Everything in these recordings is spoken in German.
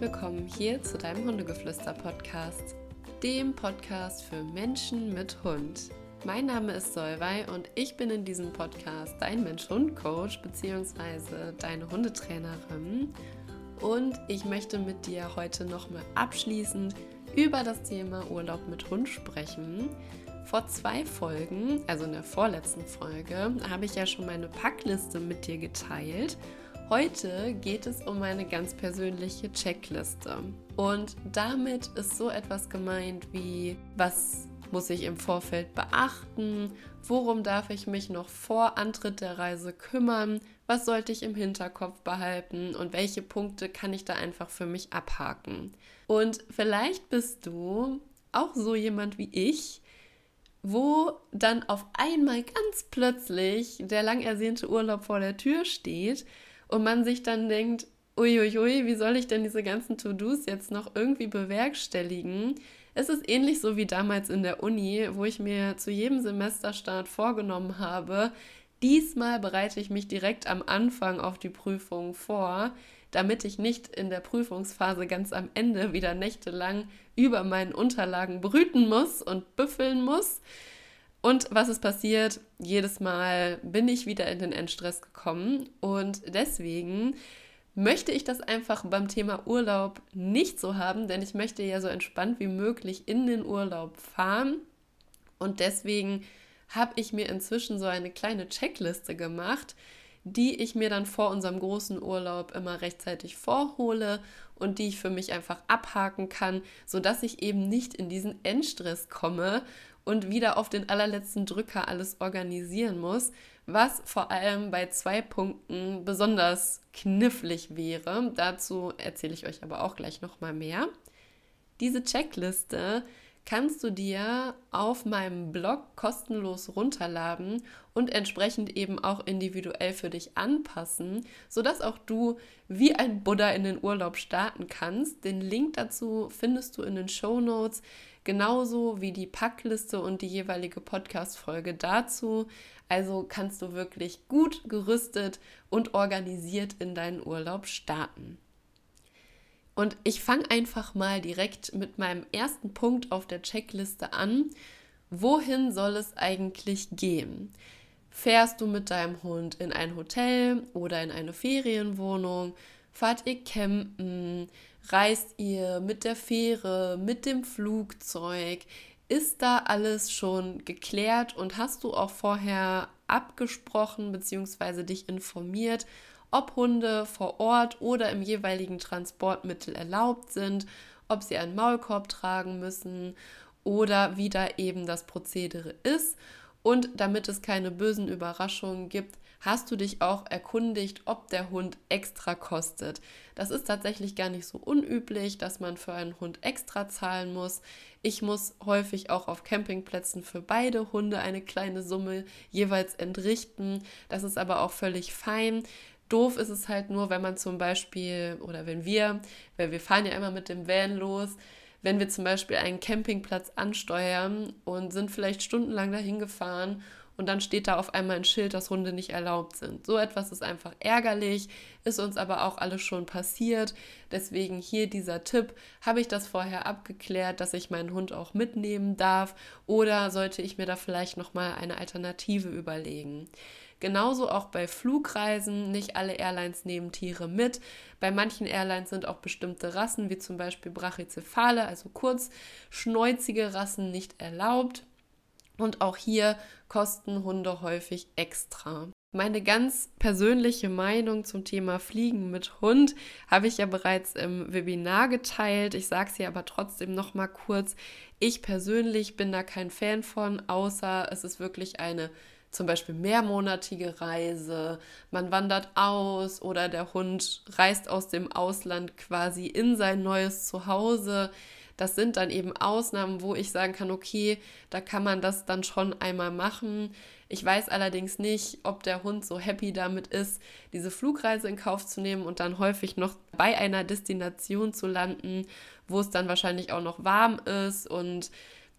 willkommen hier zu deinem Hundegeflüster-Podcast, dem Podcast für Menschen mit Hund. Mein Name ist Solvay und ich bin in diesem Podcast dein Mensch-Hund-Coach bzw. deine Hundetrainerin. Und ich möchte mit dir heute nochmal abschließend über das Thema Urlaub mit Hund sprechen. Vor zwei Folgen, also in der vorletzten Folge, habe ich ja schon meine Packliste mit dir geteilt Heute geht es um eine ganz persönliche Checkliste. Und damit ist so etwas gemeint wie, was muss ich im Vorfeld beachten? Worum darf ich mich noch vor Antritt der Reise kümmern? Was sollte ich im Hinterkopf behalten? Und welche Punkte kann ich da einfach für mich abhaken? Und vielleicht bist du auch so jemand wie ich, wo dann auf einmal ganz plötzlich der lang ersehnte Urlaub vor der Tür steht und man sich dann denkt, uiuiui, wie soll ich denn diese ganzen To-Dos jetzt noch irgendwie bewerkstelligen? Es ist ähnlich so wie damals in der Uni, wo ich mir zu jedem Semesterstart vorgenommen habe, diesmal bereite ich mich direkt am Anfang auf die Prüfung vor, damit ich nicht in der Prüfungsphase ganz am Ende wieder nächtelang über meinen Unterlagen brüten muss und büffeln muss. Und was ist passiert? Jedes Mal bin ich wieder in den Endstress gekommen und deswegen möchte ich das einfach beim Thema Urlaub nicht so haben, denn ich möchte ja so entspannt wie möglich in den Urlaub fahren und deswegen habe ich mir inzwischen so eine kleine Checkliste gemacht, die ich mir dann vor unserem großen Urlaub immer rechtzeitig vorhole und die ich für mich einfach abhaken kann, sodass ich eben nicht in diesen Endstress komme und wieder auf den allerletzten Drücker alles organisieren muss, was vor allem bei zwei Punkten besonders knifflig wäre. Dazu erzähle ich euch aber auch gleich nochmal mehr. Diese Checkliste kannst du dir auf meinem Blog kostenlos runterladen und entsprechend eben auch individuell für dich anpassen, sodass auch du wie ein Buddha in den Urlaub starten kannst. Den Link dazu findest du in den Show Notes genauso wie die Packliste und die jeweilige Podcast-Folge dazu. Also kannst du wirklich gut gerüstet und organisiert in deinen Urlaub starten. Und ich fange einfach mal direkt mit meinem ersten Punkt auf der Checkliste an. Wohin soll es eigentlich gehen? Fährst du mit deinem Hund in ein Hotel oder in eine Ferienwohnung? Fahrt ihr campen? Reist ihr mit der Fähre, mit dem Flugzeug? Ist da alles schon geklärt und hast du auch vorher abgesprochen bzw. dich informiert, ob Hunde vor Ort oder im jeweiligen Transportmittel erlaubt sind, ob sie einen Maulkorb tragen müssen oder wie da eben das Prozedere ist. Und damit es keine bösen Überraschungen gibt, hast du dich auch erkundigt, ob der Hund extra kostet. Das ist tatsächlich gar nicht so unüblich, dass man für einen Hund extra zahlen muss. Ich muss häufig auch auf Campingplätzen für beide Hunde eine kleine Summe jeweils entrichten. Das ist aber auch völlig fein. Doof ist es halt nur, wenn man zum Beispiel, oder wenn wir, weil wir fahren ja immer mit dem Van los, wenn wir zum Beispiel einen Campingplatz ansteuern und sind vielleicht stundenlang dahin gefahren und dann steht da auf einmal ein Schild, dass Hunde nicht erlaubt sind. So etwas ist einfach ärgerlich, ist uns aber auch alles schon passiert. Deswegen hier dieser Tipp, habe ich das vorher abgeklärt, dass ich meinen Hund auch mitnehmen darf oder sollte ich mir da vielleicht noch mal eine Alternative überlegen? Genauso auch bei Flugreisen. Nicht alle Airlines nehmen Tiere mit. Bei manchen Airlines sind auch bestimmte Rassen, wie zum Beispiel Brachycephale, also kurzschnäuzige Rassen, nicht erlaubt. Und auch hier kosten Hunde häufig extra. Meine ganz persönliche Meinung zum Thema Fliegen mit Hund habe ich ja bereits im Webinar geteilt. Ich sage es hier aber trotzdem noch mal kurz. Ich persönlich bin da kein Fan von, außer es ist wirklich eine zum Beispiel mehrmonatige Reise. Man wandert aus oder der Hund reist aus dem Ausland quasi in sein neues Zuhause. Das sind dann eben Ausnahmen, wo ich sagen kann, okay, da kann man das dann schon einmal machen. Ich weiß allerdings nicht, ob der Hund so happy damit ist, diese Flugreise in Kauf zu nehmen und dann häufig noch bei einer Destination zu landen, wo es dann wahrscheinlich auch noch warm ist. Und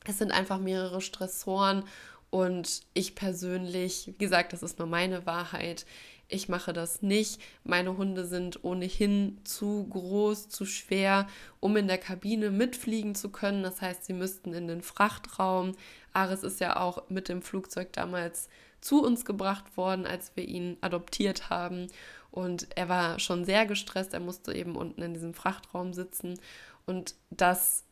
es sind einfach mehrere Stressoren. Und ich persönlich, wie gesagt, das ist nur meine Wahrheit, ich mache das nicht. Meine Hunde sind ohnehin zu groß, zu schwer, um in der Kabine mitfliegen zu können. Das heißt, sie müssten in den Frachtraum. Ares ist ja auch mit dem Flugzeug damals zu uns gebracht worden, als wir ihn adoptiert haben. Und er war schon sehr gestresst. Er musste eben unten in diesem Frachtraum sitzen. Und das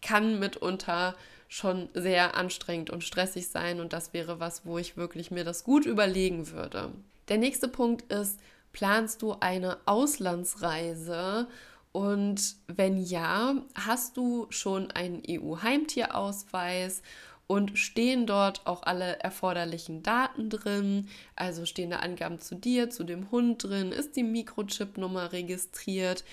kann mitunter schon sehr anstrengend und stressig sein. Und das wäre was, wo ich wirklich mir das gut überlegen würde. Der nächste Punkt ist, planst du eine Auslandsreise? Und wenn ja, hast du schon einen EU-Heimtierausweis und stehen dort auch alle erforderlichen Daten drin? Also stehen da Angaben zu dir, zu dem Hund drin? Ist die Mikrochip-Nummer registriert?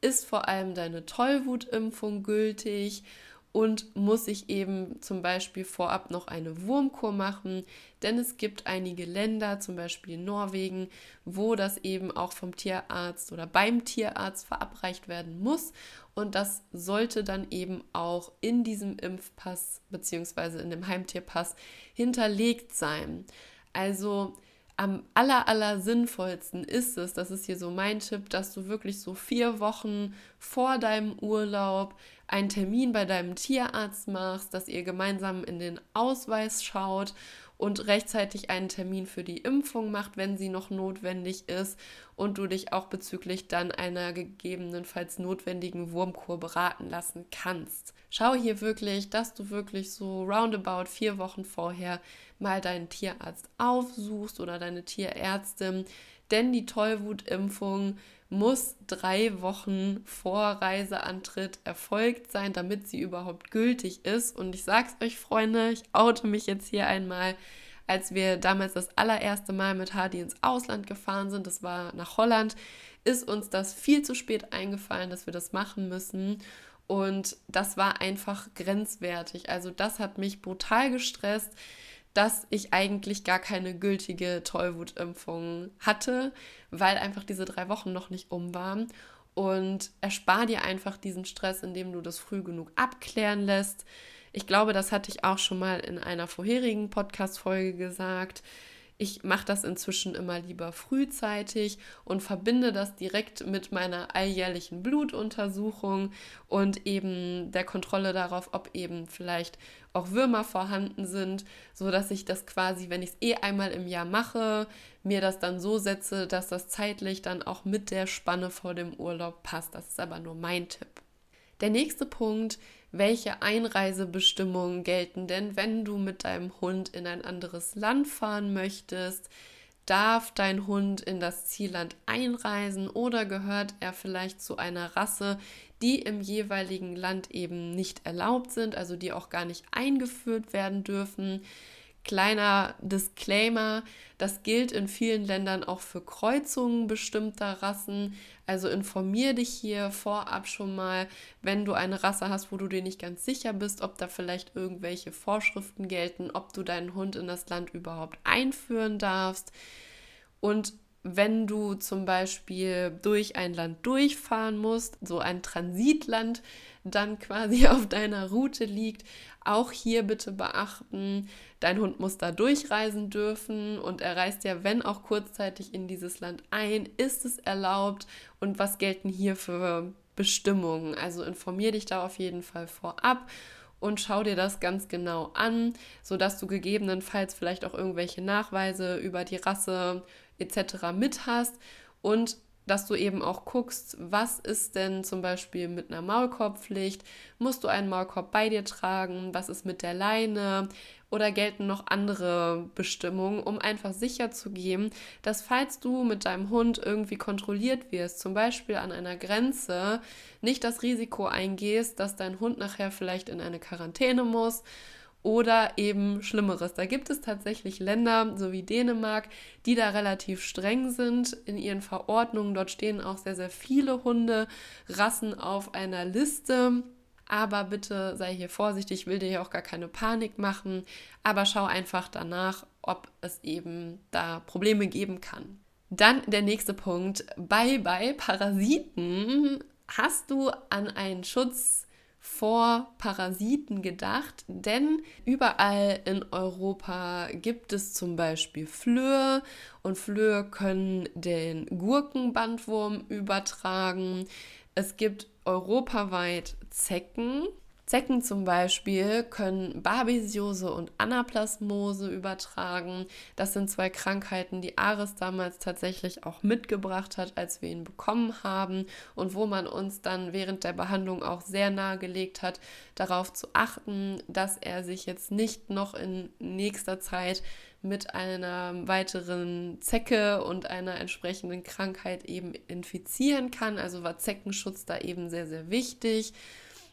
Ist vor allem deine Tollwutimpfung gültig? Und muss ich eben zum Beispiel vorab noch eine Wurmkur machen, denn es gibt einige Länder, zum Beispiel Norwegen, wo das eben auch vom Tierarzt oder beim Tierarzt verabreicht werden muss und das sollte dann eben auch in diesem Impfpass bzw. in dem Heimtierpass hinterlegt sein. Also am aller, aller sinnvollsten ist es, das ist hier so mein Tipp, dass du wirklich so vier Wochen vor deinem Urlaub einen Termin bei deinem Tierarzt machst, dass ihr gemeinsam in den Ausweis schaut und rechtzeitig einen Termin für die Impfung macht, wenn sie noch notwendig ist und du dich auch bezüglich dann einer gegebenenfalls notwendigen Wurmkur beraten lassen kannst. Schau hier wirklich, dass du wirklich so roundabout vier Wochen vorher mal deinen Tierarzt aufsuchst oder deine Tierärztin, denn die Tollwutimpfung muss drei Wochen vor Reiseantritt erfolgt sein, damit sie überhaupt gültig ist. Und ich sag's euch, Freunde, ich oute mich jetzt hier einmal. Als wir damals das allererste Mal mit Hardy ins Ausland gefahren sind, das war nach Holland, ist uns das viel zu spät eingefallen, dass wir das machen müssen. Und das war einfach grenzwertig. Also das hat mich brutal gestresst dass ich eigentlich gar keine gültige Tollwutimpfung hatte, weil einfach diese drei Wochen noch nicht um waren. Und erspar dir einfach diesen Stress, indem du das früh genug abklären lässt. Ich glaube, das hatte ich auch schon mal in einer vorherigen Podcast-Folge gesagt. Ich mache das inzwischen immer lieber frühzeitig und verbinde das direkt mit meiner alljährlichen Blutuntersuchung und eben der Kontrolle darauf, ob eben vielleicht auch Würmer vorhanden sind, so dass ich das quasi, wenn ich es eh einmal im Jahr mache, mir das dann so setze, dass das zeitlich dann auch mit der Spanne vor dem Urlaub passt. Das ist aber nur mein Tipp. Der nächste Punkt welche Einreisebestimmungen gelten denn, wenn du mit deinem Hund in ein anderes Land fahren möchtest? Darf dein Hund in das Zielland einreisen oder gehört er vielleicht zu einer Rasse, die im jeweiligen Land eben nicht erlaubt sind, also die auch gar nicht eingeführt werden dürfen? Kleiner Disclaimer, das gilt in vielen Ländern auch für Kreuzungen bestimmter Rassen. Also informier dich hier vorab schon mal, wenn du eine Rasse hast, wo du dir nicht ganz sicher bist, ob da vielleicht irgendwelche Vorschriften gelten, ob du deinen Hund in das Land überhaupt einführen darfst. Und wenn du zum Beispiel durch ein Land durchfahren musst, so ein Transitland dann quasi auf deiner Route liegt, auch hier bitte beachten, dein Hund muss da durchreisen dürfen und er reist ja, wenn auch kurzzeitig in dieses Land ein, ist es erlaubt und was gelten hier für Bestimmungen. Also informier dich da auf jeden Fall vorab und schau dir das ganz genau an, sodass du gegebenenfalls vielleicht auch irgendwelche Nachweise über die Rasse etc. mit hast und dass du eben auch guckst, was ist denn zum Beispiel mit einer Maulkorbpflicht? Musst du einen Maulkorb bei dir tragen? Was ist mit der Leine? Oder gelten noch andere Bestimmungen, um einfach sicher zu gehen, dass falls du mit deinem Hund irgendwie kontrolliert wirst, zum Beispiel an einer Grenze, nicht das Risiko eingehst, dass dein Hund nachher vielleicht in eine Quarantäne muss oder eben Schlimmeres. Da gibt es tatsächlich Länder, so wie Dänemark, die da relativ streng sind in ihren Verordnungen. Dort stehen auch sehr, sehr viele Hunderassen auf einer Liste. Aber bitte sei hier vorsichtig, ich will dir hier auch gar keine Panik machen, aber schau einfach danach, ob es eben da Probleme geben kann. Dann der nächste Punkt. Bei, bei Parasiten hast du an einen Schutz vor Parasiten gedacht, denn überall in Europa gibt es zum Beispiel Flöhe und Flöhe können den Gurkenbandwurm übertragen. Es gibt europaweit Zecken, Zecken zum Beispiel können Babesiose und Anaplasmose übertragen. Das sind zwei Krankheiten, die Ares damals tatsächlich auch mitgebracht hat, als wir ihn bekommen haben und wo man uns dann während der Behandlung auch sehr nahegelegt hat, darauf zu achten, dass er sich jetzt nicht noch in nächster Zeit mit einer weiteren Zecke und einer entsprechenden Krankheit eben infizieren kann. Also war Zeckenschutz da eben sehr, sehr wichtig.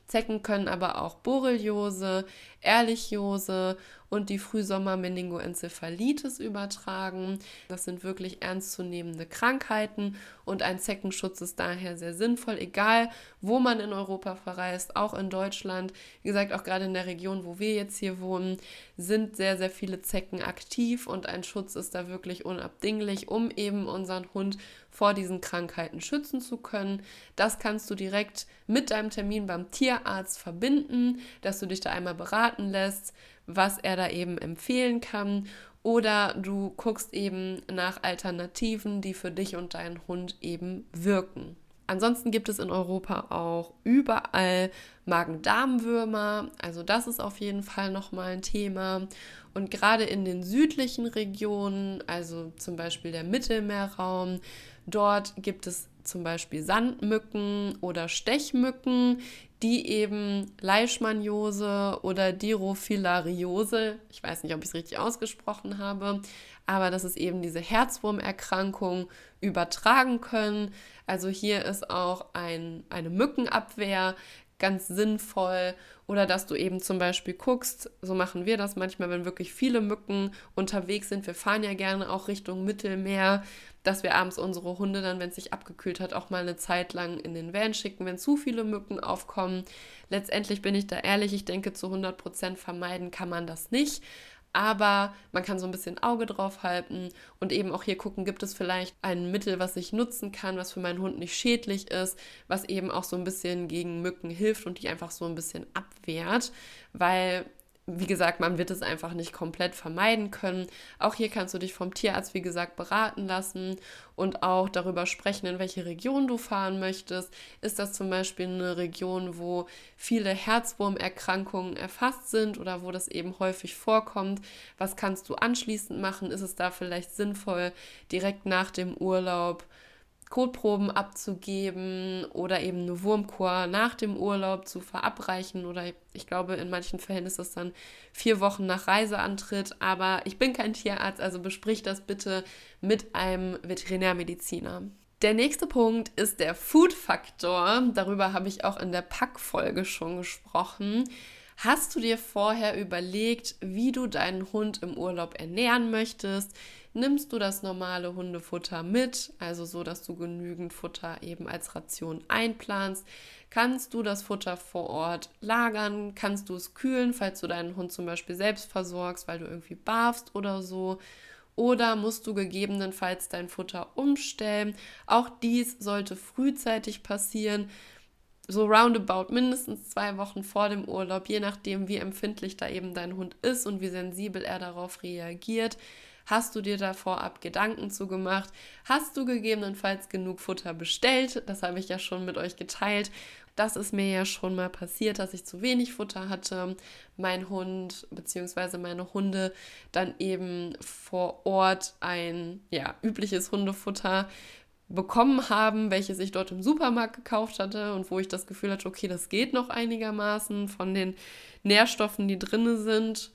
Zecken können aber auch Borreliose, Ehrlichiose und die Frühsommer-Meningoenzephalitis übertragen. Das sind wirklich ernstzunehmende Krankheiten und ein Zeckenschutz ist daher sehr sinnvoll, egal wo man in Europa verreist, auch in Deutschland. Wie gesagt, auch gerade in der Region, wo wir jetzt hier wohnen, sind sehr, sehr viele Zecken aktiv und ein Schutz ist da wirklich unabdinglich, um eben unseren Hund vor diesen Krankheiten schützen zu können. Das kannst du direkt mit deinem Termin beim Tierarzt verbinden, dass du dich da einmal beraten lässt, was er da eben empfehlen kann. Oder du guckst eben nach Alternativen, die für dich und deinen Hund eben wirken. Ansonsten gibt es in Europa auch überall Magen-Darm-Würmer. Also das ist auf jeden Fall nochmal ein Thema. Und gerade in den südlichen Regionen, also zum Beispiel der Mittelmeerraum, dort gibt es zum Beispiel Sandmücken oder Stechmücken, die eben Leishmaniose oder Dirophilariose, ich weiß nicht, ob ich es richtig ausgesprochen habe, aber das ist eben diese Herzwurmerkrankung übertragen können. Also hier ist auch ein, eine Mückenabwehr ganz sinnvoll oder dass du eben zum Beispiel guckst, so machen wir das manchmal, wenn wirklich viele Mücken unterwegs sind. Wir fahren ja gerne auch Richtung Mittelmeer, dass wir abends unsere Hunde dann, wenn es sich abgekühlt hat, auch mal eine Zeit lang in den Van schicken, wenn zu viele Mücken aufkommen. Letztendlich bin ich da ehrlich, ich denke, zu 100 Prozent vermeiden kann man das nicht aber man kann so ein bisschen Auge drauf halten und eben auch hier gucken, gibt es vielleicht ein Mittel, was ich nutzen kann, was für meinen Hund nicht schädlich ist, was eben auch so ein bisschen gegen Mücken hilft und die einfach so ein bisschen abwehrt, weil wie gesagt, man wird es einfach nicht komplett vermeiden können. Auch hier kannst du dich vom Tierarzt, wie gesagt, beraten lassen und auch darüber sprechen, in welche Region du fahren möchtest. Ist das zum Beispiel eine Region, wo viele Herzwurmerkrankungen erfasst sind oder wo das eben häufig vorkommt? Was kannst du anschließend machen? Ist es da vielleicht sinnvoll, direkt nach dem Urlaub Kotproben abzugeben oder eben eine Wurmkur nach dem Urlaub zu verabreichen oder ich glaube, in manchen Fällen ist das dann vier Wochen nach Reiseantritt. Aber ich bin kein Tierarzt, also besprich das bitte mit einem Veterinärmediziner. Der nächste Punkt ist der Food-Faktor. Darüber habe ich auch in der Packfolge schon gesprochen. Hast du dir vorher überlegt, wie du deinen Hund im Urlaub ernähren möchtest? Nimmst du das normale Hundefutter mit, also so, dass du genügend Futter eben als Ration einplanst. Kannst du das Futter vor Ort lagern? Kannst du es kühlen, falls du deinen Hund zum Beispiel selbst versorgst, weil du irgendwie barfst oder so? Oder musst du gegebenenfalls dein Futter umstellen? Auch dies sollte frühzeitig passieren so roundabout mindestens zwei Wochen vor dem Urlaub, je nachdem, wie empfindlich da eben dein Hund ist und wie sensibel er darauf reagiert. Hast du dir da vorab Gedanken zu gemacht? Hast du gegebenenfalls genug Futter bestellt? Das habe ich ja schon mit euch geteilt. Das ist mir ja schon mal passiert, dass ich zu wenig Futter hatte. Mein Hund bzw. meine Hunde dann eben vor Ort ein ja, übliches Hundefutter bekommen haben, welches ich dort im Supermarkt gekauft hatte und wo ich das Gefühl hatte, okay, das geht noch einigermaßen von den Nährstoffen, die drin sind.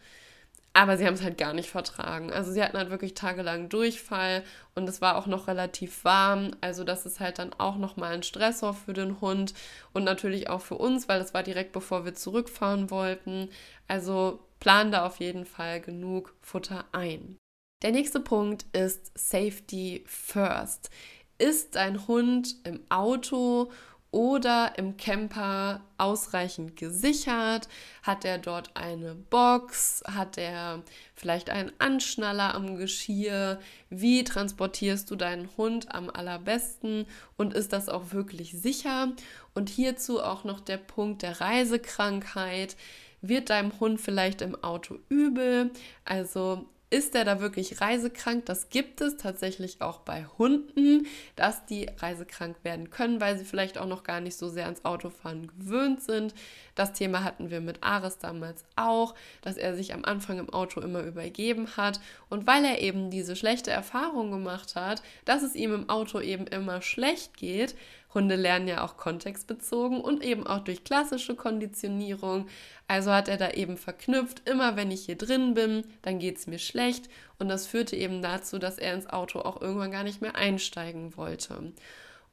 Aber sie haben es halt gar nicht vertragen. Also sie hatten halt wirklich tagelang Durchfall und es war auch noch relativ warm. Also das ist halt dann auch nochmal ein Stressor für den Hund und natürlich auch für uns, weil es war direkt bevor wir zurückfahren wollten. Also plan da auf jeden Fall genug Futter ein. Der nächste Punkt ist Safety First. Ist dein Hund im Auto oder im Camper ausreichend gesichert? Hat er dort eine Box? Hat er vielleicht einen Anschnaller am Geschirr? Wie transportierst du deinen Hund am allerbesten? Und ist das auch wirklich sicher? Und hierzu auch noch der Punkt der Reisekrankheit. Wird deinem Hund vielleicht im Auto übel? Also ist er da wirklich reisekrank? Das gibt es tatsächlich auch bei Hunden, dass die reisekrank werden können, weil sie vielleicht auch noch gar nicht so sehr ans Autofahren gewöhnt sind. Das Thema hatten wir mit Ares damals auch, dass er sich am Anfang im Auto immer übergeben hat. Und weil er eben diese schlechte Erfahrung gemacht hat, dass es ihm im Auto eben immer schlecht geht, Hunde lernen ja auch kontextbezogen und eben auch durch klassische Konditionierung. Also hat er da eben verknüpft, immer wenn ich hier drin bin, dann geht es mir schlecht. Und das führte eben dazu, dass er ins Auto auch irgendwann gar nicht mehr einsteigen wollte.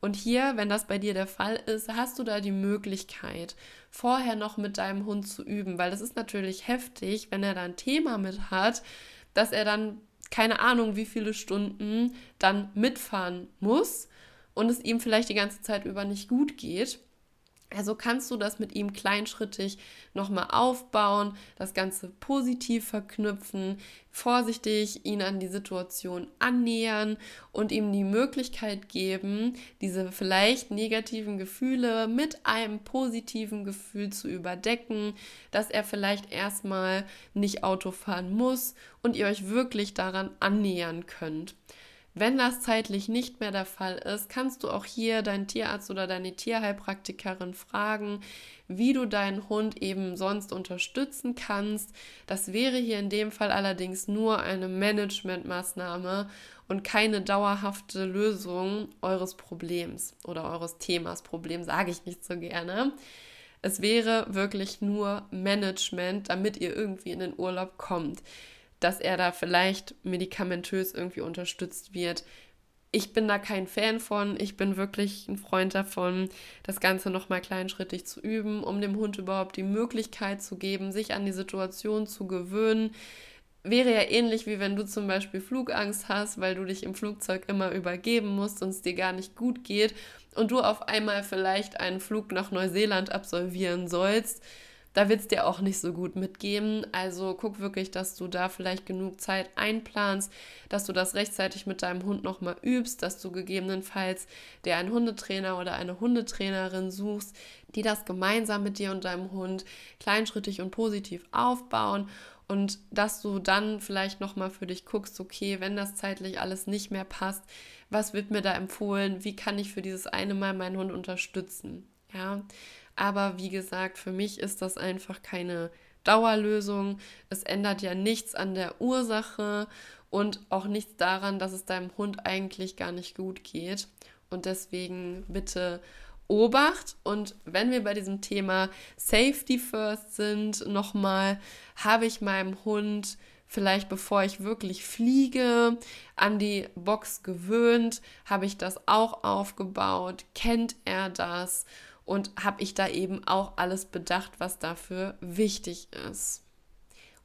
Und hier, wenn das bei dir der Fall ist, hast du da die Möglichkeit, vorher noch mit deinem Hund zu üben, weil das ist natürlich heftig, wenn er da ein Thema mit hat, dass er dann keine Ahnung, wie viele Stunden dann mitfahren muss und es ihm vielleicht die ganze Zeit über nicht gut geht. Also kannst du das mit ihm kleinschrittig nochmal aufbauen, das Ganze positiv verknüpfen, vorsichtig ihn an die Situation annähern und ihm die Möglichkeit geben, diese vielleicht negativen Gefühle mit einem positiven Gefühl zu überdecken, dass er vielleicht erstmal nicht Auto fahren muss und ihr euch wirklich daran annähern könnt. Wenn das zeitlich nicht mehr der Fall ist, kannst du auch hier deinen Tierarzt oder deine Tierheilpraktikerin fragen, wie du deinen Hund eben sonst unterstützen kannst. Das wäre hier in dem Fall allerdings nur eine Managementmaßnahme und keine dauerhafte Lösung eures Problems oder eures Themas. Problem sage ich nicht so gerne. Es wäre wirklich nur Management, damit ihr irgendwie in den Urlaub kommt dass er da vielleicht medikamentös irgendwie unterstützt wird. Ich bin da kein Fan von. Ich bin wirklich ein Freund davon, das Ganze nochmal kleinschrittig zu üben, um dem Hund überhaupt die Möglichkeit zu geben, sich an die Situation zu gewöhnen. Wäre ja ähnlich wie wenn du zum Beispiel Flugangst hast, weil du dich im Flugzeug immer übergeben musst und es dir gar nicht gut geht und du auf einmal vielleicht einen Flug nach Neuseeland absolvieren sollst da wird es dir auch nicht so gut mitgeben. Also guck wirklich, dass du da vielleicht genug Zeit einplanst, dass du das rechtzeitig mit deinem Hund nochmal übst, dass du gegebenenfalls dir einen Hundetrainer oder eine Hundetrainerin suchst, die das gemeinsam mit dir und deinem Hund kleinschrittig und positiv aufbauen und dass du dann vielleicht nochmal für dich guckst, okay, wenn das zeitlich alles nicht mehr passt, was wird mir da empfohlen? Wie kann ich für dieses eine Mal meinen Hund unterstützen? Ja, aber wie gesagt, für mich ist das einfach keine Dauerlösung. Es ändert ja nichts an der Ursache und auch nichts daran, dass es deinem Hund eigentlich gar nicht gut geht. Und deswegen bitte Obacht. Und wenn wir bei diesem Thema Safety First sind, nochmal, habe ich meinem Hund vielleicht bevor ich wirklich fliege, an die Box gewöhnt, habe ich das auch aufgebaut, kennt er das und habe ich da eben auch alles bedacht, was dafür wichtig ist.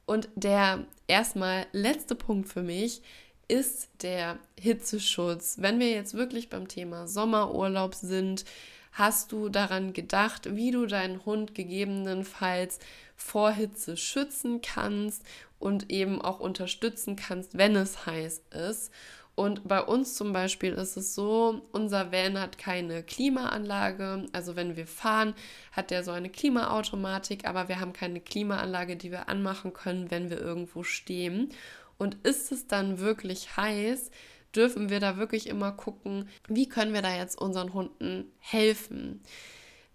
Und der erstmal letzte Punkt für mich ist der Hitzeschutz. Wenn wir jetzt wirklich beim Thema Sommerurlaub sind, hast du daran gedacht, wie du deinen Hund gegebenenfalls vor Hitze schützen kannst und eben auch unterstützen kannst, wenn es heiß ist. Und bei uns zum Beispiel ist es so, unser Van hat keine Klimaanlage. Also wenn wir fahren, hat der so eine Klimaautomatik, aber wir haben keine Klimaanlage, die wir anmachen können, wenn wir irgendwo stehen. Und ist es dann wirklich heiß, dürfen wir da wirklich immer gucken, wie können wir da jetzt unseren Hunden helfen.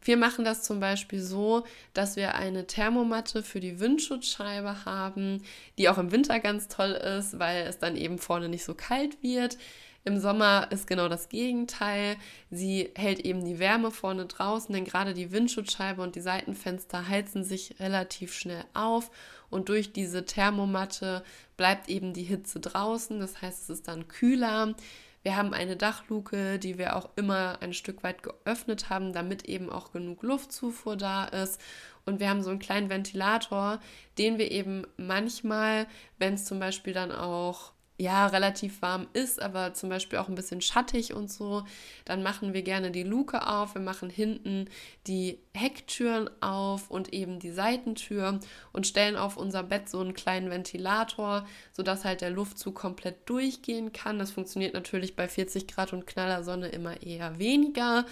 Wir machen das zum Beispiel so, dass wir eine Thermomatte für die Windschutzscheibe haben, die auch im Winter ganz toll ist, weil es dann eben vorne nicht so kalt wird. Im Sommer ist genau das Gegenteil. Sie hält eben die Wärme vorne draußen, denn gerade die Windschutzscheibe und die Seitenfenster heizen sich relativ schnell auf und durch diese Thermomatte bleibt eben die Hitze draußen. Das heißt, es ist dann kühler. Wir haben eine Dachluke, die wir auch immer ein Stück weit geöffnet haben, damit eben auch genug Luftzufuhr da ist. Und wir haben so einen kleinen Ventilator, den wir eben manchmal, wenn es zum Beispiel dann auch ja relativ warm ist, aber zum Beispiel auch ein bisschen schattig und so, dann machen wir gerne die Luke auf. Wir machen hinten die Hecktüren auf und eben die Seitentür und stellen auf unser Bett so einen kleinen Ventilator, sodass halt der Luftzug komplett durchgehen kann. Das funktioniert natürlich bei 40 Grad und knaller Sonne immer eher weniger.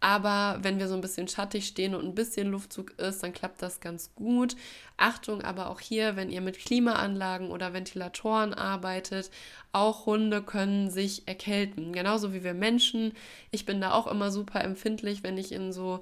Aber wenn wir so ein bisschen schattig stehen und ein bisschen Luftzug ist, dann klappt das ganz gut. Achtung aber auch hier, wenn ihr mit Klimaanlagen oder Ventilatoren arbeitet, auch Hunde können sich erkälten. Genauso wie wir Menschen. Ich bin da auch immer super empfindlich, wenn ich in so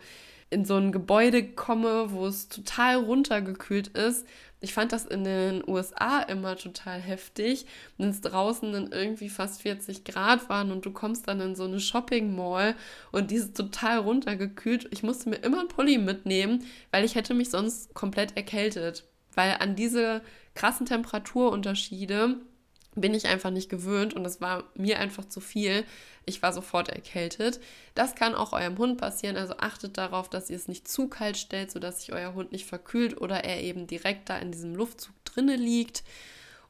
in so ein Gebäude komme, wo es total runtergekühlt ist. Ich fand das in den USA immer total heftig, wenn es draußen dann irgendwie fast 40 Grad waren und du kommst dann in so eine Shopping Mall und die ist total runtergekühlt. Ich musste mir immer einen Pulli mitnehmen, weil ich hätte mich sonst komplett erkältet. Weil an diese krassen Temperaturunterschiede bin ich einfach nicht gewöhnt und es war mir einfach zu viel. Ich war sofort erkältet. Das kann auch eurem Hund passieren, also achtet darauf, dass ihr es nicht zu kalt stellt, sodass sich euer Hund nicht verkühlt oder er eben direkt da in diesem Luftzug drinne liegt.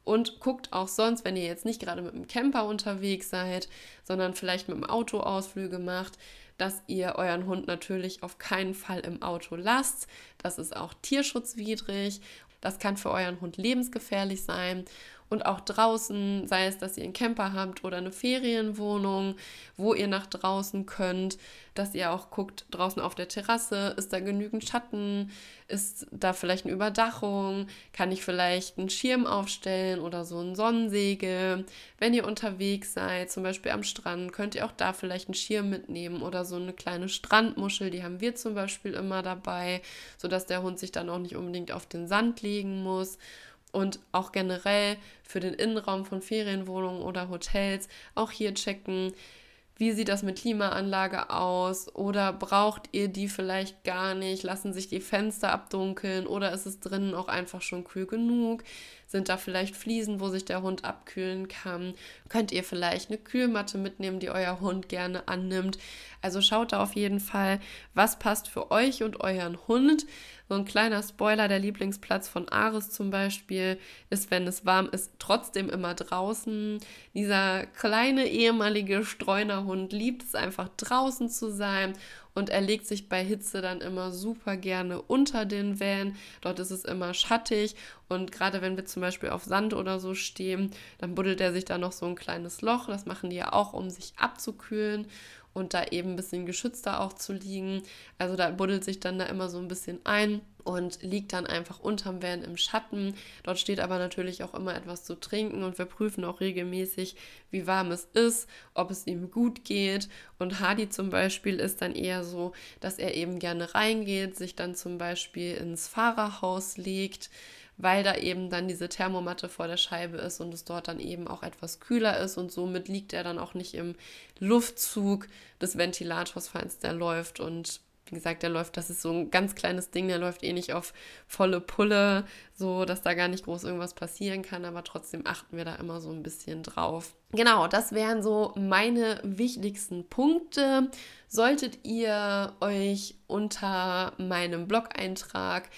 Und guckt auch sonst, wenn ihr jetzt nicht gerade mit dem Camper unterwegs seid, sondern vielleicht mit dem Auto Ausflüge macht, dass ihr euren Hund natürlich auf keinen Fall im Auto lasst. Das ist auch tierschutzwidrig. Das kann für euren Hund lebensgefährlich sein und auch draußen, sei es, dass ihr einen Camper habt oder eine Ferienwohnung, wo ihr nach draußen könnt, dass ihr auch guckt, draußen auf der Terrasse, ist da genügend Schatten, ist da vielleicht eine Überdachung, kann ich vielleicht einen Schirm aufstellen oder so ein Sonnensegel. Wenn ihr unterwegs seid, zum Beispiel am Strand, könnt ihr auch da vielleicht einen Schirm mitnehmen oder so eine kleine Strandmuschel, die haben wir zum Beispiel immer dabei, sodass der Hund sich dann auch nicht unbedingt auf den Sand legen muss und auch generell für den Innenraum von Ferienwohnungen oder Hotels auch hier checken, wie sieht das mit Klimaanlage aus oder braucht ihr die vielleicht gar nicht? Lassen sich die Fenster abdunkeln oder ist es drinnen auch einfach schon kühl genug? Sind da vielleicht Fliesen, wo sich der Hund abkühlen kann? Könnt ihr vielleicht eine Kühlmatte mitnehmen, die euer Hund gerne annimmt? Also schaut da auf jeden Fall, was passt für euch und euren Hund. So ein kleiner Spoiler, der Lieblingsplatz von Ares zum Beispiel ist, wenn es warm ist, trotzdem immer draußen. Dieser kleine ehemalige Streunerhund liebt es einfach draußen zu sein und er legt sich bei Hitze dann immer super gerne unter den Van. Dort ist es immer schattig und gerade wenn wir zum Beispiel auf Sand oder so stehen, dann buddelt er sich da noch so ein kleines Loch. Das machen die ja auch, um sich abzukühlen und da eben ein bisschen geschützter auch zu liegen. Also da buddelt sich dann da immer so ein bisschen ein und liegt dann einfach unterm Van im Schatten. Dort steht aber natürlich auch immer etwas zu trinken und wir prüfen auch regelmäßig, wie warm es ist, ob es ihm gut geht. Und Hardy zum Beispiel ist dann eher so, dass er eben gerne reingeht, sich dann zum Beispiel ins Fahrerhaus legt weil da eben dann diese Thermomatte vor der Scheibe ist und es dort dann eben auch etwas kühler ist und somit liegt er dann auch nicht im Luftzug des Ventilators, falls der läuft und wie gesagt, der läuft, das ist so ein ganz kleines Ding, der läuft eh nicht auf volle Pulle, so dass da gar nicht groß irgendwas passieren kann, aber trotzdem achten wir da immer so ein bisschen drauf. Genau, das wären so meine wichtigsten Punkte. Solltet ihr euch unter meinem Blog-Eintrag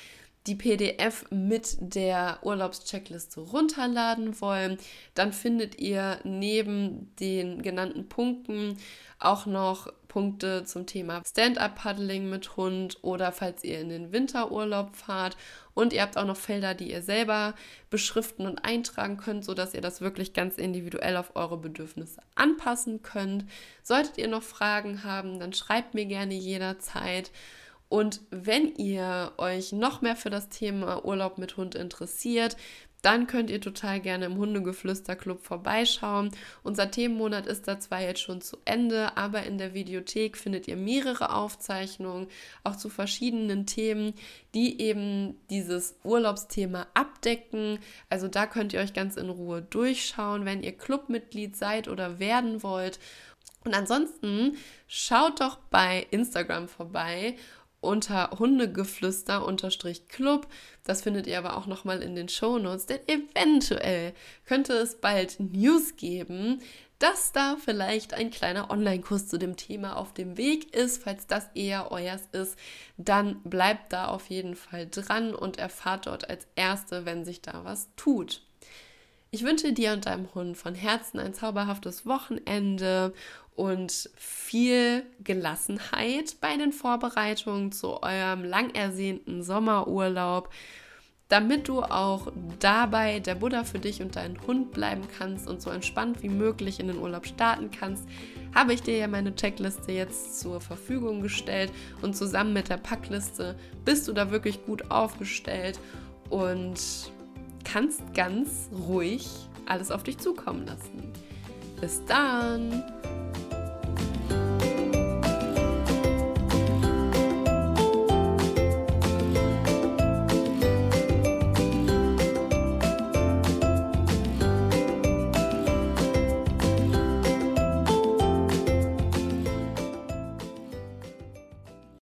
die PDF mit der Urlaubscheckliste runterladen wollen, dann findet ihr neben den genannten Punkten auch noch Punkte zum Thema Stand-up-Paddling mit Hund oder falls ihr in den Winterurlaub fahrt. Und ihr habt auch noch Felder, die ihr selber beschriften und eintragen könnt, sodass ihr das wirklich ganz individuell auf eure Bedürfnisse anpassen könnt. Solltet ihr noch Fragen haben, dann schreibt mir gerne jederzeit. Und wenn ihr euch noch mehr für das Thema Urlaub mit Hund interessiert, dann könnt ihr total gerne im Hundegeflüster-Club vorbeischauen. Unser Themenmonat ist da zwar jetzt schon zu Ende, aber in der Videothek findet ihr mehrere Aufzeichnungen, auch zu verschiedenen Themen, die eben dieses Urlaubsthema abdecken. Also da könnt ihr euch ganz in Ruhe durchschauen, wenn ihr Clubmitglied seid oder werden wollt. Und ansonsten schaut doch bei Instagram vorbei unter Hundegeflüster-Club. Das findet ihr aber auch nochmal in den Shownotes, denn eventuell könnte es bald News geben, dass da vielleicht ein kleiner Online-Kurs zu dem Thema auf dem Weg ist. Falls das eher euers ist, dann bleibt da auf jeden Fall dran und erfahrt dort als Erste, wenn sich da was tut. Ich wünsche dir und deinem Hund von Herzen ein zauberhaftes Wochenende und viel Gelassenheit bei den Vorbereitungen zu eurem lang ersehnten Sommerurlaub damit du auch dabei der Buddha für dich und deinen Hund bleiben kannst und so entspannt wie möglich in den Urlaub starten kannst, habe ich dir ja meine Checkliste jetzt zur Verfügung gestellt und zusammen mit der Packliste bist du da wirklich gut aufgestellt und kannst ganz ruhig alles auf dich zukommen lassen. Bis dann!